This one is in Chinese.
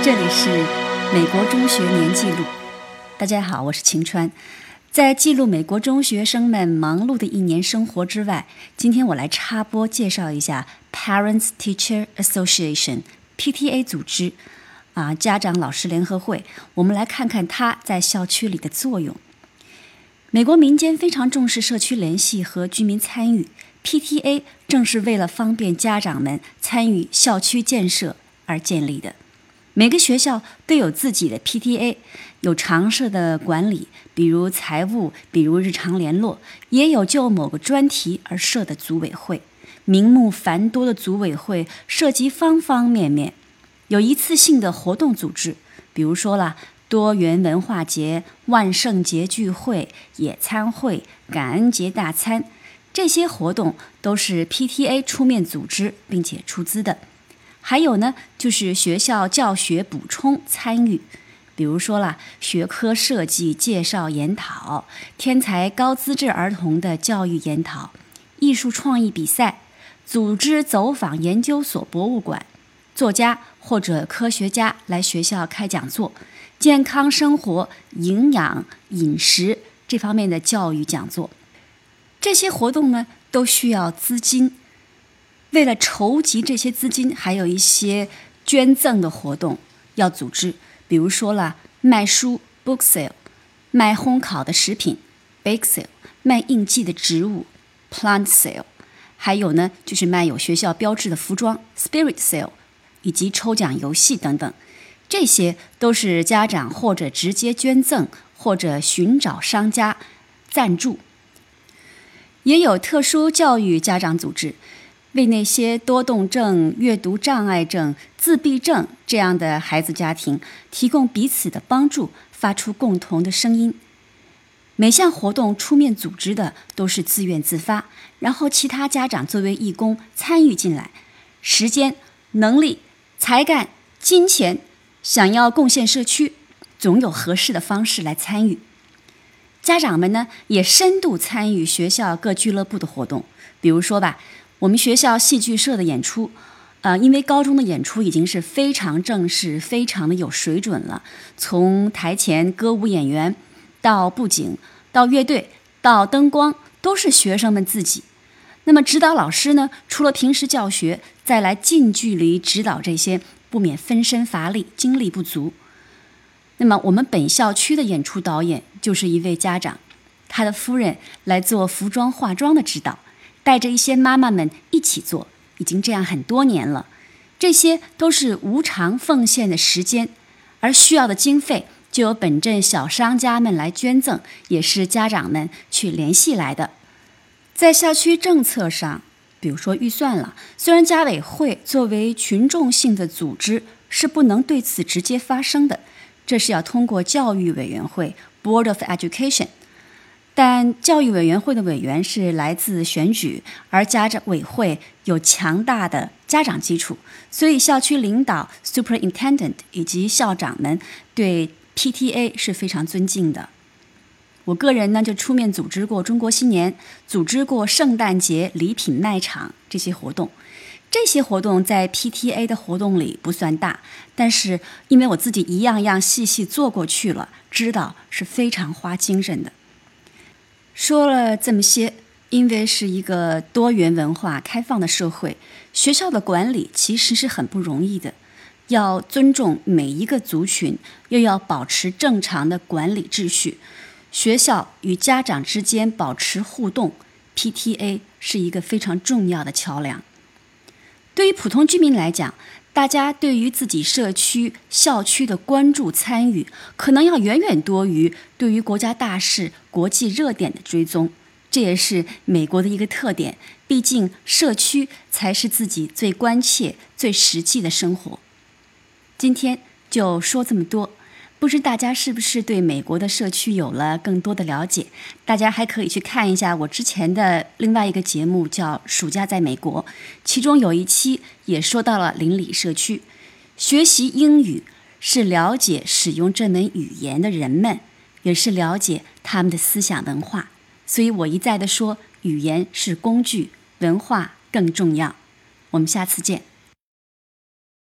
这里是美国中学年记录。大家好，我是晴川。在记录美国中学生们忙碌的一年生活之外，今天我来插播介绍一下 Parents Teacher Association（PTA） 组织，啊，家长老师联合会。我们来看看它在校区里的作用。美国民间非常重视社区联系和居民参与，PTA 正是为了方便家长们参与校区建设而建立的。每个学校都有自己的 PTA，有常设的管理，比如财务，比如日常联络，也有就某个专题而设的组委会。名目繁多的组委会涉及方方面面，有一次性的活动组织，比如说啦，多元文化节、万圣节聚会、野餐会、感恩节大餐，这些活动都是 PTA 出面组织并且出资的。还有呢，就是学校教学补充参与，比如说啦，学科设计介绍研讨、天才高资质儿童的教育研讨、艺术创意比赛、组织走访研究所、博物馆、作家或者科学家来学校开讲座、健康生活、营养饮食这方面的教育讲座，这些活动呢都需要资金。为了筹集这些资金，还有一些捐赠的活动要组织，比如说了卖书 （book sale）、卖烘烤的食品 （bake sale）、卖应季的植物 （plant sale），还有呢就是卖有学校标志的服装 （spirit sale），以及抽奖游戏等等。这些都是家长或者直接捐赠，或者寻找商家赞助。也有特殊教育家长组织。为那些多动症、阅读障碍症、自闭症这样的孩子家庭提供彼此的帮助，发出共同的声音。每项活动出面组织的都是自愿自发，然后其他家长作为义工参与进来，时间、能力、才干、金钱，想要贡献社区，总有合适的方式来参与。家长们呢，也深度参与学校各俱乐部的活动，比如说吧。我们学校戏剧社的演出，呃，因为高中的演出已经是非常正式、非常的有水准了。从台前歌舞演员，到布景，到乐队，到灯光，都是学生们自己。那么指导老师呢，除了平时教学，再来近距离指导这些，不免分身乏力，精力不足。那么我们本校区的演出导演就是一位家长，他的夫人来做服装化妆的指导。带着一些妈妈们一起做，已经这样很多年了。这些都是无偿奉献的时间，而需要的经费就由本镇小商家们来捐赠，也是家长们去联系来的。在校区政策上，比如说预算了，虽然家委会作为群众性的组织是不能对此直接发声的，这是要通过教育委员会 （Board of Education）。但教育委员会的委员是来自选举，而家长委会有强大的家长基础，所以校区领导 （superintendent） 以及校长们对 PTA 是非常尊敬的。我个人呢就出面组织过中国新年，组织过圣诞节礼品卖场这些活动。这些活动在 PTA 的活动里不算大，但是因为我自己一样样细细做过去了，知道是非常花精神的。说了这么些，因为是一个多元文化开放的社会，学校的管理其实是很不容易的，要尊重每一个族群，又要保持正常的管理秩序，学校与家长之间保持互动，PTA 是一个非常重要的桥梁。对于普通居民来讲，大家对于自己社区、校区的关注参与，可能要远远多于对于国家大事、国际热点的追踪。这也是美国的一个特点。毕竟，社区才是自己最关切、最实际的生活。今天就说这么多。不知大家是不是对美国的社区有了更多的了解？大家还可以去看一下我之前的另外一个节目，叫《暑假在美国》，其中有一期也说到了邻里社区。学习英语是了解使用这门语言的人们，也是了解他们的思想文化。所以我一再的说，语言是工具，文化更重要。我们下次见。